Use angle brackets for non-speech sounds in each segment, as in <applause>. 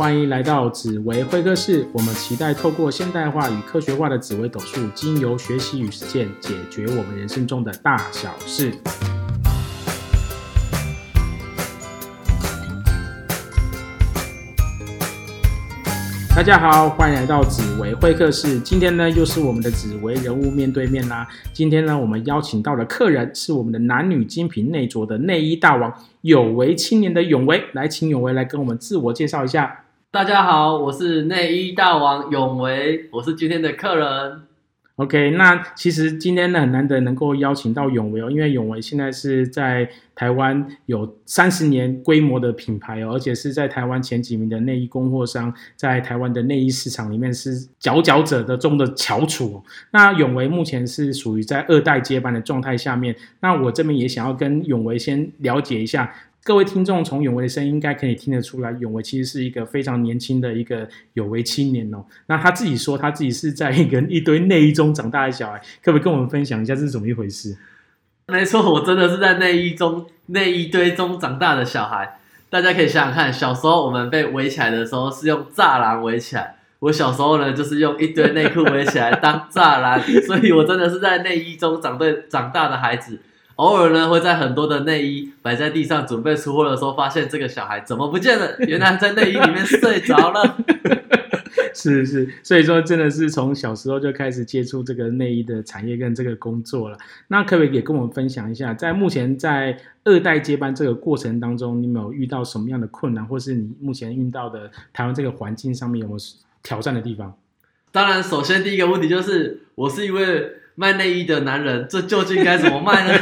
欢迎来到紫薇会客室。我们期待透过现代化与科学化的紫微斗数，经由学习与实践，解决我们人生中的大小事。大家好，欢迎来到紫薇会客室。今天呢，又是我们的紫薇人物面对面啦。今天呢，我们邀请到的客人是我们的男女精品内着的内衣大王，有为青年的永维。来，请永维来跟我们自我介绍一下。大家好，我是内衣大王永维，我是今天的客人。OK，那其实今天呢很难得能够邀请到永维哦，因为永维现在是在台湾有三十年规模的品牌哦，而且是在台湾前几名的内衣供货商，在台湾的内衣市场里面是佼佼者的中的翘楚。那永维目前是属于在二代接班的状态下面，那我这边也想要跟永维先了解一下。各位听众从永维的声音应该可以听得出来，永维其实是一个非常年轻的一个有为青年哦。那他自己说他自己是在一个一堆内衣中长大的小孩，可不可以跟我们分享一下这是怎么一回事？没错，我真的是在内衣中内衣堆中长大的小孩。大家可以想想看，小时候我们被围起来的时候是用栅栏围起来，我小时候呢就是用一堆内裤围起来当栅栏，<laughs> 所以我真的是在内衣中长对长大的孩子。偶尔呢，会在很多的内衣摆在地上准备出货的时候，发现这个小孩怎么不见了？<laughs> 原来在内衣里面睡着了。<laughs> 是是，所以说真的是从小时候就开始接触这个内衣的产业跟这个工作了。那可不可以也跟我们分享一下，在目前在二代接班这个过程当中，你有没有遇到什么样的困难，或是你目前遇到的台湾这个环境上面有没有挑战的地方？当然，首先第一个问题就是，我是一位。卖内衣的男人，这究竟该怎么卖呢？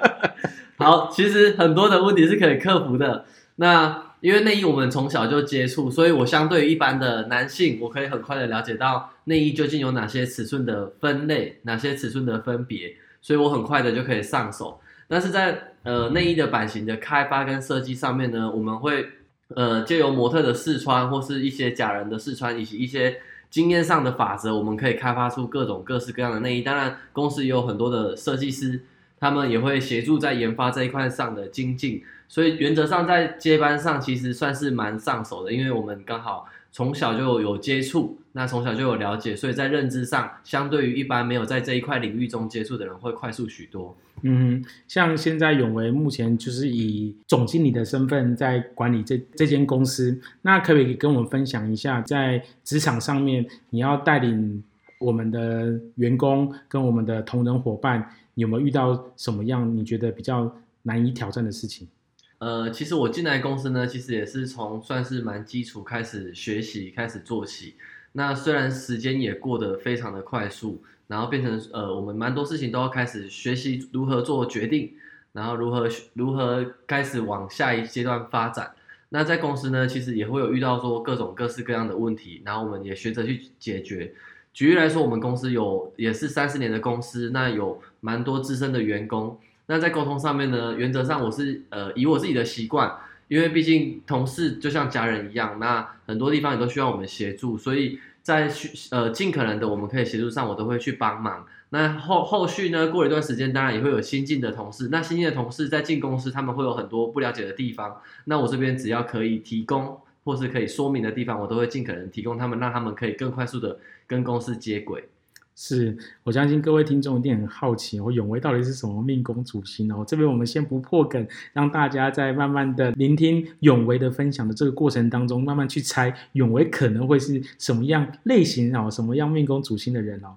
<laughs> 好，其实很多的问题是可以克服的。那因为内衣我们从小就接触，所以我相对于一般的男性，我可以很快的了解到内衣究竟有哪些尺寸的分类，哪些尺寸的分别，所以我很快的就可以上手。但是在呃内衣的版型的开发跟设计上面呢，我们会呃借由模特的试穿，或是一些假人的试穿，以及一些。经验上的法则，我们可以开发出各种各式各样的内衣。当然，公司也有很多的设计师，他们也会协助在研发这一块上的精进。所以原则上，在接班上其实算是蛮上手的，因为我们刚好从小就有接触，那从小就有了解，所以在认知上，相对于一般没有在这一块领域中接触的人，会快速许多。嗯，像现在永维目前就是以总经理的身份在管理这这间公司，那可不可以跟我们分享一下，在职场上面你要带领我们的员工跟我们的同仁伙伴，有没有遇到什么样你觉得比较难以挑战的事情？呃，其实我进来公司呢，其实也是从算是蛮基础开始学习，开始做起。那虽然时间也过得非常的快速。然后变成呃，我们蛮多事情都要开始学习如何做决定，然后如何如何开始往下一阶段发展。那在公司呢，其实也会有遇到说各种各式各样的问题，然后我们也学着去解决。举例来说，我们公司有也是三十年的公司，那有蛮多资深的员工。那在沟通上面呢，原则上我是呃以我自己的习惯，因为毕竟同事就像家人一样，那很多地方也都需要我们协助，所以。在去呃尽可能的我们可以协助上，我都会去帮忙。那后后续呢，过了一段时间，当然也会有新进的同事。那新进的同事在进公司，他们会有很多不了解的地方。那我这边只要可以提供或是可以说明的地方，我都会尽可能提供他们，让他们可以更快速的跟公司接轨。是我相信各位听众一定很好奇，我永威到底是什么命宫主星哦？这边我们先不破梗，让大家在慢慢的聆听永威的分享的这个过程当中，慢慢去猜永威可能会是什么样类型哦，什么样命宫主星的人哦。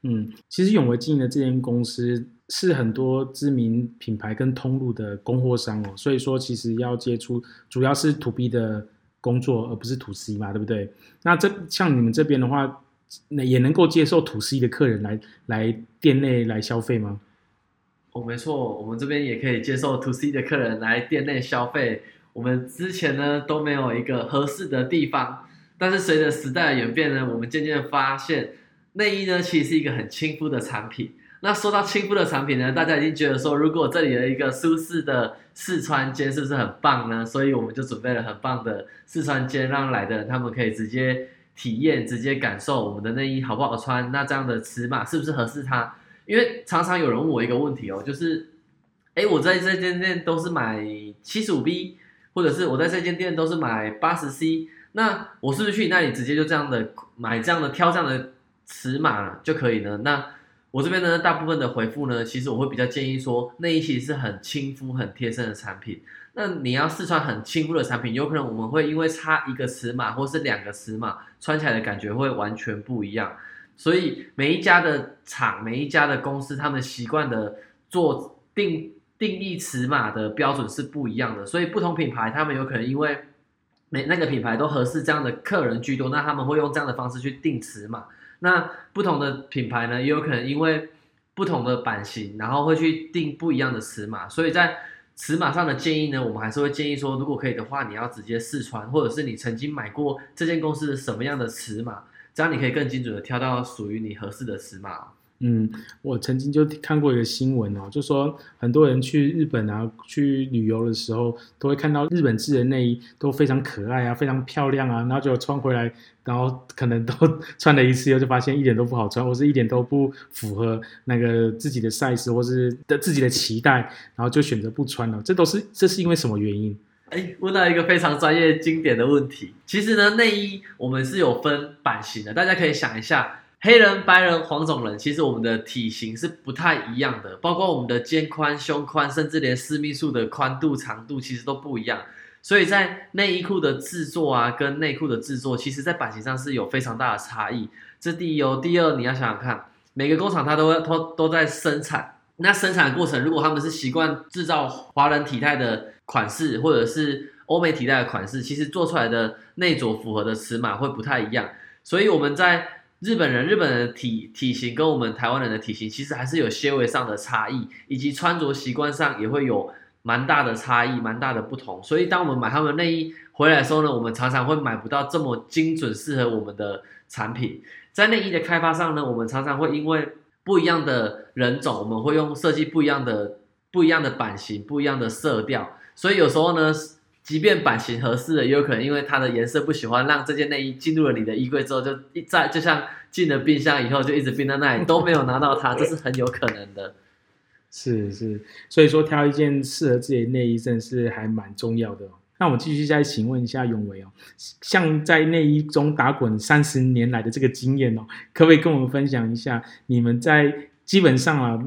嗯，其实永威经营的这间公司是很多知名品牌跟通路的供货商哦，所以说其实要接触主要是 to B 的工作，而不是 to C 嘛，对不对？那这像你们这边的话。那也能够接受土 C 的客人来来店内来消费吗？哦，没错，我们这边也可以接受土 C 的客人来店内消费。我们之前呢都没有一个合适的地方，但是随着时代的演变呢，我们渐渐发现内衣呢其实是一个很亲肤的产品。那说到亲肤的产品呢，大家已经觉得说，如果这里有一个舒适的试穿间，是不是很棒呢？所以我们就准备了很棒的试穿间，让来的人他们可以直接。体验直接感受我们的内衣好不好穿，那这样的尺码是不是合适他？因为常常有人问我一个问题哦，就是，哎，我在这间店都是买七十五 B，或者是我在这间店都是买八十 C，那我是不是去你那里直接就这样的买这样的挑这样的尺码就可以呢？那我这边呢，大部分的回复呢，其实我会比较建议说，内衣其实是很亲肤、很贴身的产品。那你要试穿很亲肤的产品，有可能我们会因为差一个尺码或是两个尺码，穿起来的感觉会完全不一样。所以每一家的厂、每一家的公司，他们习惯的做定定义尺码的标准是不一样的。所以不同品牌，他们有可能因为每那个品牌都合适这样的客人居多，那他们会用这样的方式去定尺码。那不同的品牌呢，也有可能因为不同的版型，然后会去定不一样的尺码。所以在尺码上的建议呢，我们还是会建议说，如果可以的话，你要直接试穿，或者是你曾经买过这间公司的什么样的尺码，这样你可以更精准的挑到属于你合适的尺码。嗯，我曾经就看过一个新闻哦，就说很多人去日本啊，去旅游的时候，都会看到日本制的内衣都非常可爱啊，非常漂亮啊，然后就穿回来，然后可能都 <laughs> 穿了一次以后，就发现一点都不好穿，或是一点都不符合那个自己的 size 或是的自己的期待，然后就选择不穿了。这都是这是因为什么原因？哎，问到一个非常专业经典的问题。其实呢，内衣我们是有分版型的，大家可以想一下。黑人、白人、黄种人，其实我们的体型是不太一样的，包括我们的肩宽、胸宽，甚至连私密处的宽度、长度，其实都不一样。所以在内衣裤的制作啊，跟内裤的制作，其实在版型上是有非常大的差异。这第一哦，第二你要想想看，每个工厂它都都都在生产，那生产过程如果他们是习惯制造华人体态的款式，或者是欧美体态的款式，其实做出来的内着符合的尺码会不太一样。所以我们在日本人，日本人的体体型跟我们台湾人的体型其实还是有些微上的差异，以及穿着习惯上也会有蛮大的差异，蛮大的不同。所以当我们买他们内衣回来的时候呢，我们常常会买不到这么精准适合我们的产品。在内衣的开发上呢，我们常常会因为不一样的人种，我们会用设计不一样的、不一样的版型、不一样的色调，所以有时候呢。即便版型合适的，也有可能因为它的颜色不喜欢，让这件内衣进入了你的衣柜之后，就一在就像进了冰箱以后，就一直冰在那里，都没有拿到它，这是很有可能的。<laughs> 是是，所以说挑一件适合自己的内衣，真是还蛮重要的。那我们继续再请问一下永维哦，像在内衣中打滚三十年来的这个经验哦，可不可以跟我们分享一下？你们在基本上啊。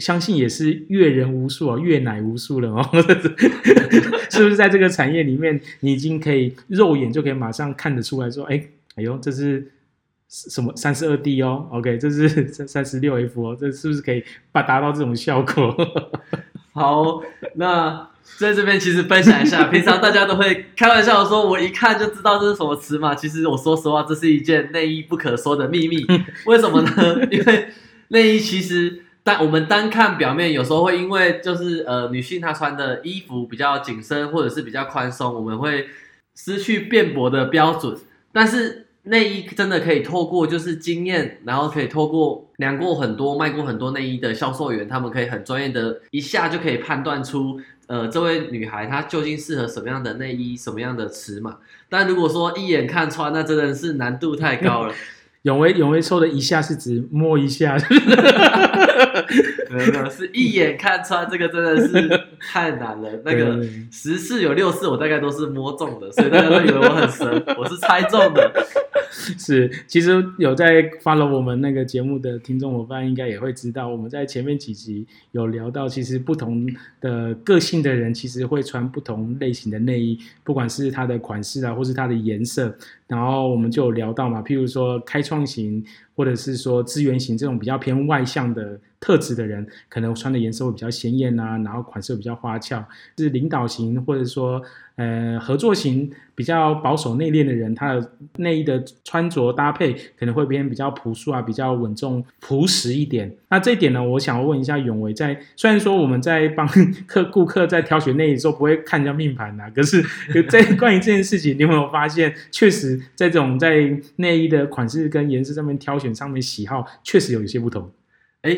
相信也是阅人无数啊，阅奶无数了哦，<laughs> 是不是在这个产业里面，你已经可以肉眼就可以马上看得出来说，哎，哎呦，这是什么三十二 D 哦，OK，这是三三十六 F 哦，这是不是可以把达到这种效果？<laughs> 好，那在这边其实分享一下，<laughs> 平常大家都会开玩笑说，我一看就知道这是什么尺码。其实我说实话，这是一件内衣不可说的秘密。为什么呢？因为内衣其实。但我们单看表面，有时候会因为就是呃女性她穿的衣服比较紧身或者是比较宽松，我们会失去辩驳的标准。但是内衣真的可以透过就是经验，然后可以透过量过很多卖过很多内衣的销售员，他们可以很专业的一下就可以判断出呃这位女孩她究竟适合什么样的内衣，什么样的尺码。但如果说一眼看穿，那真的是难度太高了。永威永威说的一下是指摸一下，<laughs> 没有是一眼看穿，这个真的是 <laughs> 太难了。那个十次有六次我大概都是摸中的，所以大家都以为我很神，我是猜中的。<laughs> 是，其实有在 follow 我们那个节目的听众伙伴应该也会知道，我们在前面几集有聊到，其实不同的个性的人其实会穿不同类型的内衣，不管是它的款式啊，或是它的颜色。然后我们就聊到嘛，譬如说开创型，或者是说资源型这种比较偏外向的特质的人，可能穿的颜色会比较鲜艳啊，然后款式比较花俏。是领导型，或者说。呃，合作型比较保守内敛的人，他的内衣的穿着搭配可能会偏比较朴素啊，比较稳重朴实一点。那这一点呢，我想问一下永维，在虽然说我们在帮 <laughs> 客顾客在挑选内衣的时候不会看人家命盘呐，可是在 <laughs> 关于这件事情，你有没有发现，确实在这种在内衣的款式跟颜色上面挑选上面喜好，确实有一些不同。哎，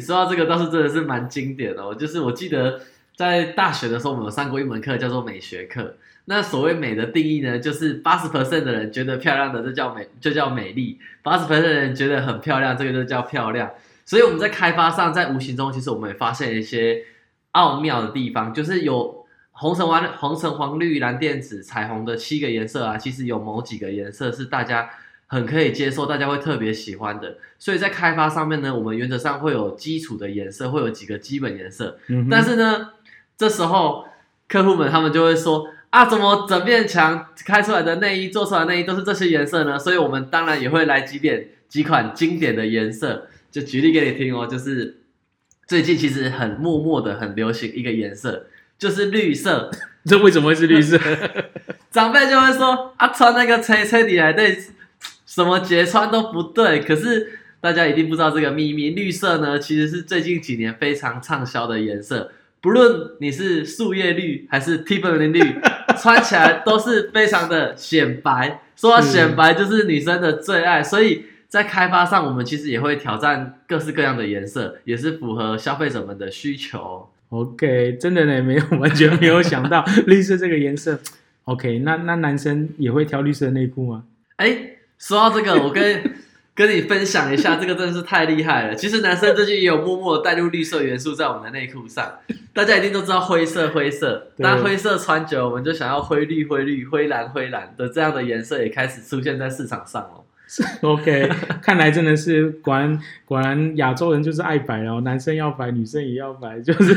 说到这个倒是真的是蛮经典的，就是我记得。在大学的时候，我们有上过一门课，叫做美学课。那所谓美的定义呢，就是八十 percent 的人觉得漂亮的，这叫美，就叫美丽；八十 percent 的人觉得很漂亮，这个就叫漂亮。所以我们在开发上，在无形中，其实我们也发现一些奥妙的地方，就是有红橙黄红橙黄绿蓝靛紫彩虹的七个颜色啊，其实有某几个颜色是大家很可以接受，大家会特别喜欢的。所以在开发上面呢，我们原则上会有基础的颜色，会有几个基本颜色。嗯但是呢，这时候客户们他们就会说啊，怎么整面墙开出来的内衣做出来的内衣都是这些颜色呢？所以我们当然也会来几点几款经典的颜色，就举例给你听哦，就是最近其实很默默的很流行一个颜色，就是绿色。<laughs> 这为什么会是绿色？<laughs> 长辈就会说啊，穿那个吹吹底来对，什么节穿都不对。可是大家一定不知道这个秘密，绿色呢其实是最近几年非常畅销的颜色。不论你是树叶绿还是 Tiffany 绿，<laughs> 穿起来都是非常的显白。说到显白，就是女生的最爱。所以在开发上，我们其实也会挑战各式各样的颜色，也是符合消费者们的需求。OK，真的呢，没有完全没有想到 <laughs> 绿色这个颜色。OK，那那男生也会挑绿色的内裤吗？哎，说到这个，我跟 <laughs> 跟你分享一下，这个真的是太厉害了。其实男生最近也有默默的带入绿色元素在我们的内裤上，大家一定都知道灰色灰色，对但灰色穿久了，我们就想要灰绿灰绿、灰蓝灰蓝的这样的颜色也开始出现在市场上了。<laughs> OK，看来真的是果然果然亚洲人就是爱白哦，男生要白，女生也要白，就是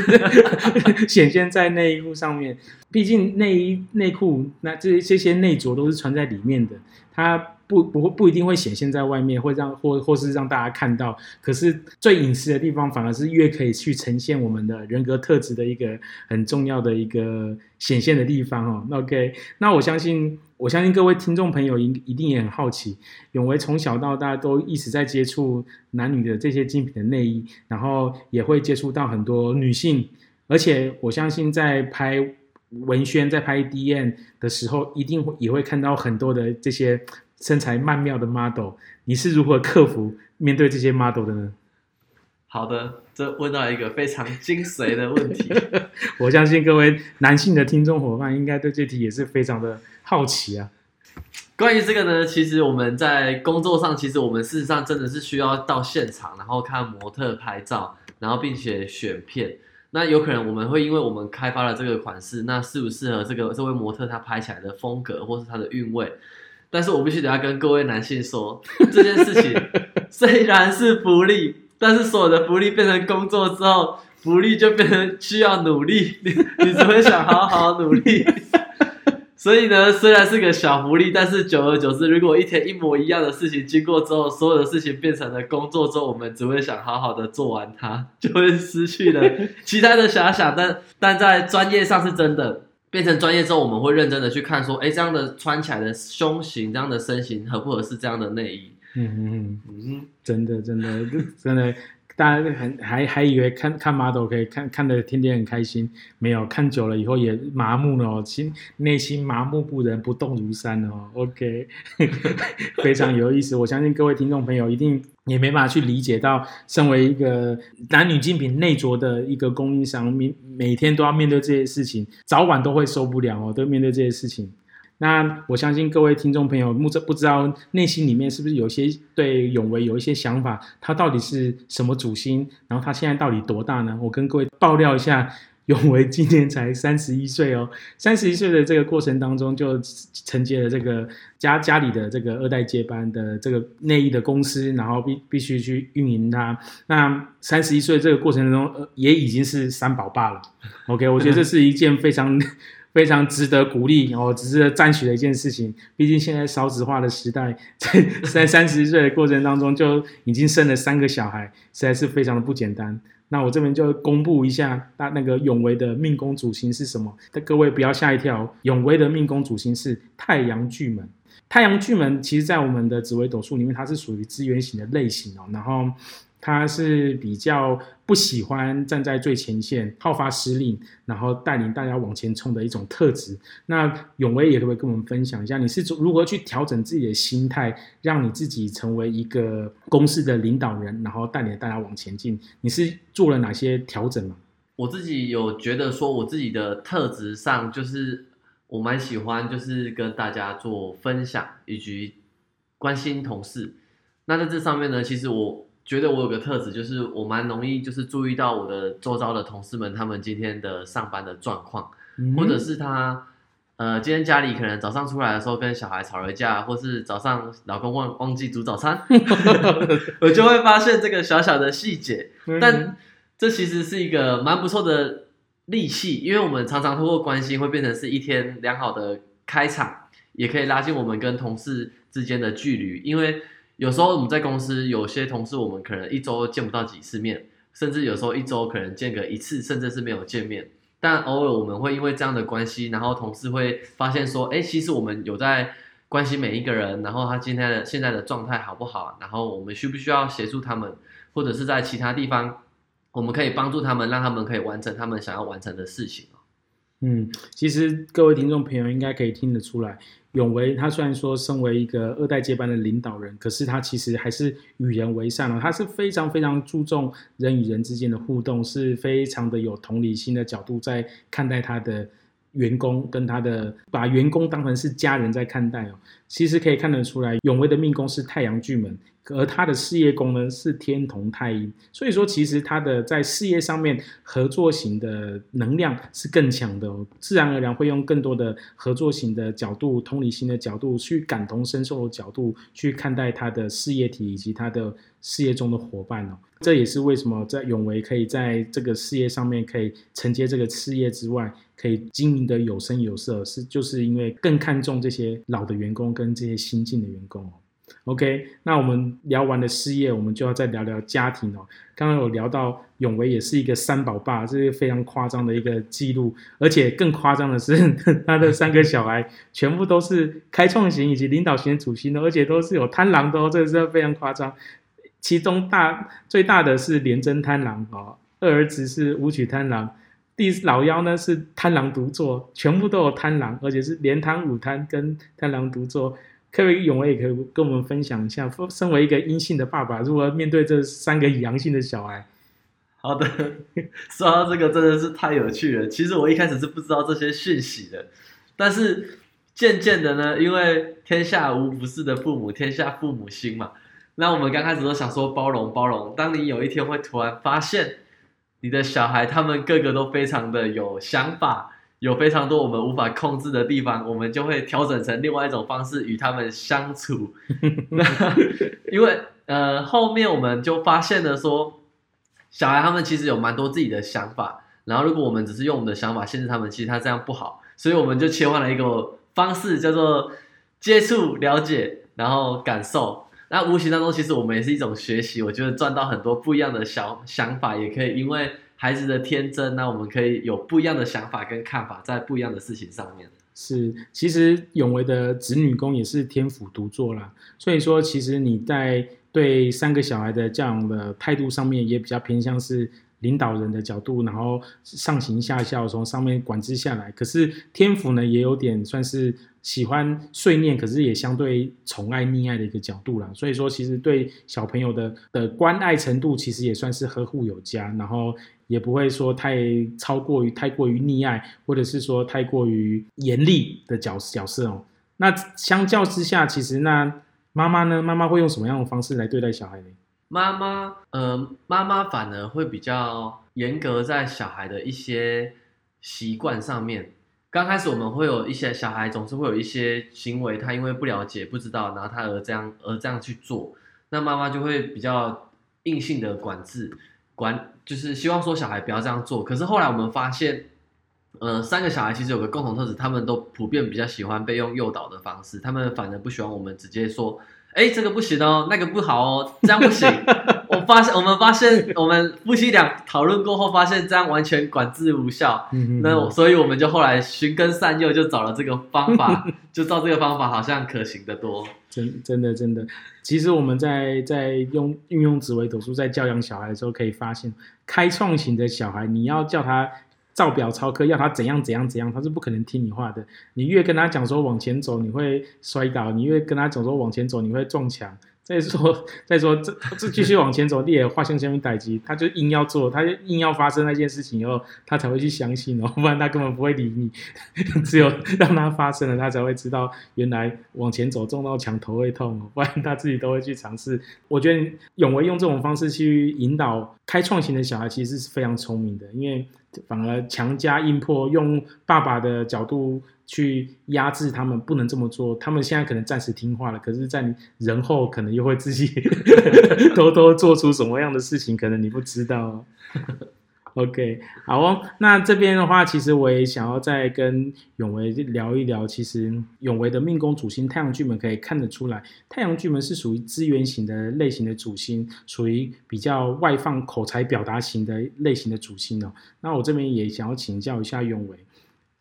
<laughs> 显现在内衣裤上面。毕竟内衣内裤那这这些内着都是穿在里面的，它不不会不一定会显现在外面，会让或或是让大家看到。可是最隐私的地方，反而是越可以去呈现我们的人格特质的一个很重要的一个显现的地方哦。那 OK，那我相信，我相信各位听众朋友一一定也很好奇，永维从小到大都一直在接触男女的这些精品的内衣，然后也会接触到很多女性，而且我相信在拍文宣、在拍 DM 的时候，一定会也会看到很多的这些身材曼妙的 model。你是如何克服面对这些 model 的呢？好的，这问到一个非常精髓的问题。<laughs> 我相信各位男性的听众伙伴应该对这题也是非常的好奇啊。关于这个呢，其实我们在工作上，其实我们事实上真的是需要到现场，然后看模特拍照，然后并且选片。那有可能我们会因为我们开发了这个款式，那适不适合这个这位模特他拍起来的风格或是他的韵味？但是我必须得要跟各位男性说，<laughs> 这件事情虽然是福利，但是所有的福利变成工作之后，福利就变成需要努力，你你只会想好好努力。<laughs> 所以呢，虽然是个小福利，但是久而久之，如果一天一模一样的事情经过之后，所有的事情变成了工作之后，我们只会想好好的做完它，就会失去了其他的遐想。但但在专业上是真的，变成专业之后，我们会认真的去看说，哎，这样的穿起来的胸型，这样的身形合不合适这样的内衣？嗯嗯嗯，嗯，真的真的真的，大家很还还以为看看 model 可以看看的天天很开心，没有看久了以后也麻木了哦，心内心麻木不仁，不动如山了哦。OK，<laughs> 非常有意思，我相信各位听众朋友一定也没办法去理解到，身为一个男女精品内着的一个供应商，每每天都要面对这些事情，早晚都会受不了哦，都面对这些事情。那我相信各位听众朋友，不知不知道内心里面是不是有些对永维有一些想法？他到底是什么主心？然后他现在到底多大呢？我跟各位爆料一下，永维今年才三十一岁哦。三十一岁的这个过程当中，就承接了这个家家里的这个二代接班的这个内衣的公司，然后必必须去运营它。那三十一岁这个过程中，也已经是三宝爸了。OK，我觉得这是一件非常。非常值得鼓励哦，值得赞许的一件事情。毕竟现在少子化的时代，在在 <laughs> 三十岁的过程当中就已经生了三个小孩，实在是非常的不简单。那我这边就公布一下，那那个永维的命宫主星是什么？但各位不要吓一跳，永维的命宫主星是太阳巨门。太阳巨门其实在我们的紫微斗数里面，它是属于资源型的类型哦。然后他是比较不喜欢站在最前线、好发施令，然后带领大家往前冲的一种特质。那永威也可不可以跟我们分享一下，你是如何去调整自己的心态，让你自己成为一个公司的领导人，然后带领大家往前进？你是做了哪些调整吗？我自己有觉得说，我自己的特质上，就是我蛮喜欢，就是跟大家做分享以及关心同事。那在这上面呢，其实我觉得我有个特质，就是我蛮容易就是注意到我的周遭的同事们他们今天的上班的状况。嗯或者是他呃今天家里可能早上出来的时候跟小孩吵了架，或是早上老公忘忘记煮早餐，<laughs> 我就会发现这个小小的细节。嗯但这其实是一个蛮不错的利器，因为我们常常通过关心会变成是一天良好的开场，也可以拉近我们跟同事之间的距离。因为有时候我们在公司，有些同事我们可能一周见不到几次面，甚至有时候一周可能见个一次，甚至是没有见面。但偶尔我们会因为这样的关系，然后同事会发现说，哎，其实我们有在关心每一个人，然后他今天的现在的状态好不好，然后我们需不需要协助他们，或者是在其他地方，我们可以帮助他们，让他们可以完成他们想要完成的事情。嗯，其实各位听众朋友应该可以听得出来，永维他虽然说身为一个二代接班的领导人，可是他其实还是与人为善哦，他是非常非常注重人与人之间的互动，是非常的有同理心的角度在看待他的员工，跟他的把员工当成是家人在看待哦。其实可以看得出来，永威的命宫是太阳巨门，而他的事业宫呢是天同太阴，所以说其实他的在事业上面合作型的能量是更强的、哦，自然而然会用更多的合作型的角度、同理心的角度去感同身受的角度去看待他的事业体以及他的事业中的伙伴哦。这也是为什么在永维可以在这个事业上面可以承接这个事业之外，可以经营的有声有色，是就是因为更看重这些老的员工跟这些新进的员工哦。OK，那我们聊完了事业，我们就要再聊聊家庭哦。刚刚有聊到永维也是一个三宝爸，这是非常夸张的一个记录，而且更夸张的是，<laughs> 他的三个小孩全部都是开创型以及领导型的主星的，而且都是有贪狼的哦，这个是非常夸张。其中大最大的是廉贞贪狼哦，二儿子是武曲贪狼，第老幺呢是贪狼独坐，全部都有贪狼，而且是连贪五贪跟贪狼独坐。各位永威也可以跟我们分享一下，身为一个阴性的爸爸，如何面对这三个阳性的小孩？好的，<laughs> 说到这个真的是太有趣了。其实我一开始是不知道这些讯息的，但是渐渐的呢，因为天下无不是的父母，天下父母心嘛。那我们刚开始都想说包容包容，当你有一天会突然发现你的小孩他们个个都非常的有想法。有非常多我们无法控制的地方，我们就会调整成另外一种方式与他们相处。<laughs> 因为呃，后面我们就发现了说，小孩他们其实有蛮多自己的想法，然后如果我们只是用我们的想法限制他们，其实他这样不好，所以我们就切换了一个方式，叫做接触、了解，然后感受。那无形当中，其实我们也是一种学习，我觉得赚到很多不一样的小想法，也可以因为。孩子的天真，那我们可以有不一样的想法跟看法，在不一样的事情上面。是，其实永维的子女宫也是天府独坐啦，所以说其实你在对三个小孩的教养的态度上面，也比较偏向是领导人的角度，然后上行下效，从上面管制下来。可是天府呢，也有点算是喜欢碎念，可是也相对宠爱溺爱的一个角度啦。所以说，其实对小朋友的的关爱程度，其实也算是呵护有加，然后。也不会说太超过于太过于溺爱，或者是说太过于严厉的角角色哦。那相较之下，其实那妈妈呢？妈妈会用什么样的方式来对待小孩呢？妈妈，呃，妈妈反而会比较严格在小孩的一些习惯上面。刚开始我们会有一些小孩总是会有一些行为，他因为不了解、不知道，然后他而这样而这样去做，那妈妈就会比较硬性的管制。管就是希望说小孩不要这样做，可是后来我们发现，呃，三个小孩其实有个共同特质，他们都普遍比较喜欢被用诱导的方式，他们反而不喜欢我们直接说，哎，这个不行哦，那个不好哦，这样不行。<laughs> 我发现，我们发现，我们夫妻俩讨论过后，发现这样完全管制无效。那所以我们就后来循根善诱，就找了这个方法，<laughs> 就照这个方法，好像可行的多。真真的真的，其实我们在在用运用紫微斗数在教养小孩的时候，可以发现，开创型的小孩，你要叫他照表操课，要他怎样怎样怎样，他是不可能听你话的。你越跟他讲说往前走，你会摔倒；你越跟他讲说往前走，你会撞墙。再说再说，这这继续往前走，你也画向下面待机，他就硬要做，他就硬要发生那件事情以后，他才会去相信哦，不然他根本不会理你。<laughs> 只有让他发生了，他才会知道原来往前走撞到墙头会痛，不然他自己都会去尝试。我觉得永维用这种方式去引导开创型的小孩，其实是非常聪明的，因为反而强加硬迫，用爸爸的角度去压制他们，不能这么做。他们现在可能暂时听话了，可是，在人后可能又会自己 <laughs> 偷偷做出什么样的事情，可能你不知道。<laughs> OK，好哦。那这边的话，其实我也想要再跟永维聊一聊。其实永维的命宫主星太阳巨门可以看得出来，太阳巨门是属于资源型的类型的主星，属于比较外放口才表达型的类型的主星哦。那我这边也想要请教一下永维，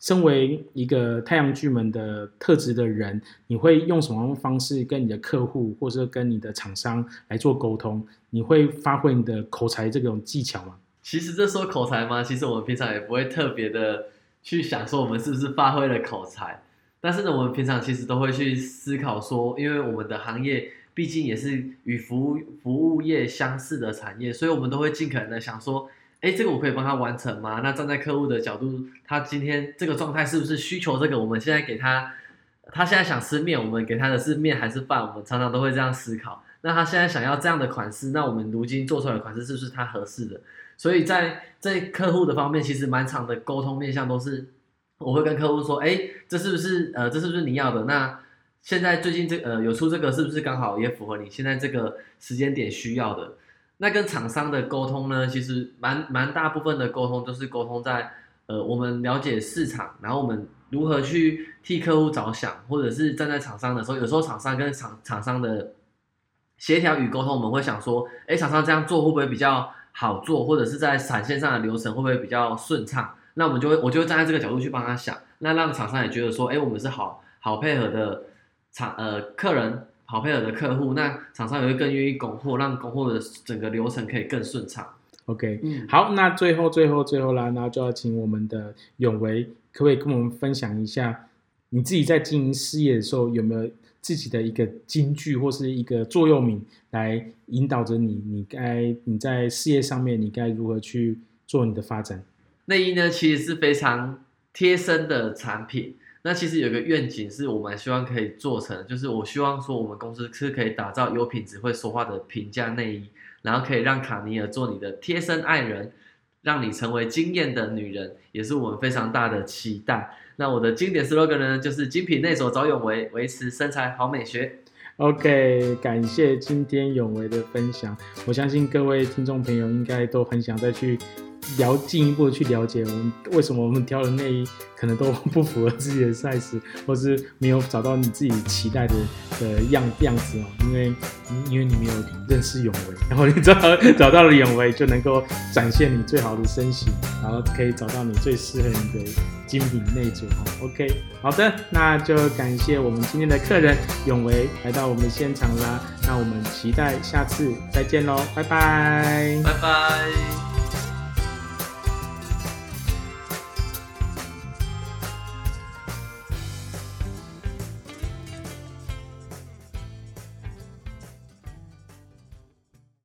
身为一个太阳巨门的特质的人，你会用什么方式跟你的客户或者跟你的厂商来做沟通？你会发挥你的口才这种技巧吗？其实这说口才吗？其实我们平常也不会特别的去想说我们是不是发挥了口才，但是呢，我们平常其实都会去思考说，因为我们的行业毕竟也是与服务服务业相似的产业，所以我们都会尽可能的想说，哎，这个我可以帮他完成吗？那站在客户的角度，他今天这个状态是不是需求这个？我们现在给他，他现在想吃面，我们给他的是面还是饭？我们常常都会这样思考。那他现在想要这样的款式，那我们如今做出来的款式是不是他合适的？所以在在客户的方面，其实满场的沟通面向都是，我会跟客户说，哎，这是不是呃，这是不是你要的？那现在最近这呃有出这个，是不是刚好也符合你现在这个时间点需要的？那跟厂商的沟通呢，其实蛮蛮大部分的沟通都是沟通在呃我们了解市场，然后我们如何去替客户着想，或者是站在厂商的时候，有时候厂商跟厂厂商的协调与沟通，我们会想说，哎，厂商这样做会不会比较？好做，或者是在产线上的流程会不会比较顺畅？那我们就会，我就会站在这个角度去帮他想，那让厂商也觉得说，哎，我们是好好配合的厂，呃，客人好配合的客户，那厂商也会更愿意供货，让供货的整个流程可以更顺畅。OK，嗯，好，那最后最后最后啦，那就要请我们的永维，可不可以跟我们分享一下，你自己在经营事业的时候有没有？自己的一个金句或是一个座右铭来引导着你，你该你在事业上面你该如何去做你的发展？内衣呢，其实是非常贴身的产品。那其实有个愿景是我们希望可以做成，就是我希望说我们公司是可以打造有品质、会说话的平价内衣，然后可以让卡尼尔做你的贴身爱人，让你成为惊艳的女人，也是我们非常大的期待。那我的经典 slogan 呢，就是精品内所找永维，维持身材好美学。OK，感谢今天永维的分享，我相信各位听众朋友应该都很想再去。了进一步的去了解我们为什么我们挑的内衣可能都 <laughs> 不符合自己的 size，或是没有找到你自己期待的的样样子哦，因为因为你没有认识永维，然后你找找到了永维就能够展现你最好的身形，然后可以找到你最适合你的精品内组哦。OK，好的，那就感谢我们今天的客人永维来到我们现场啦，那我们期待下次再见喽，拜拜，拜拜。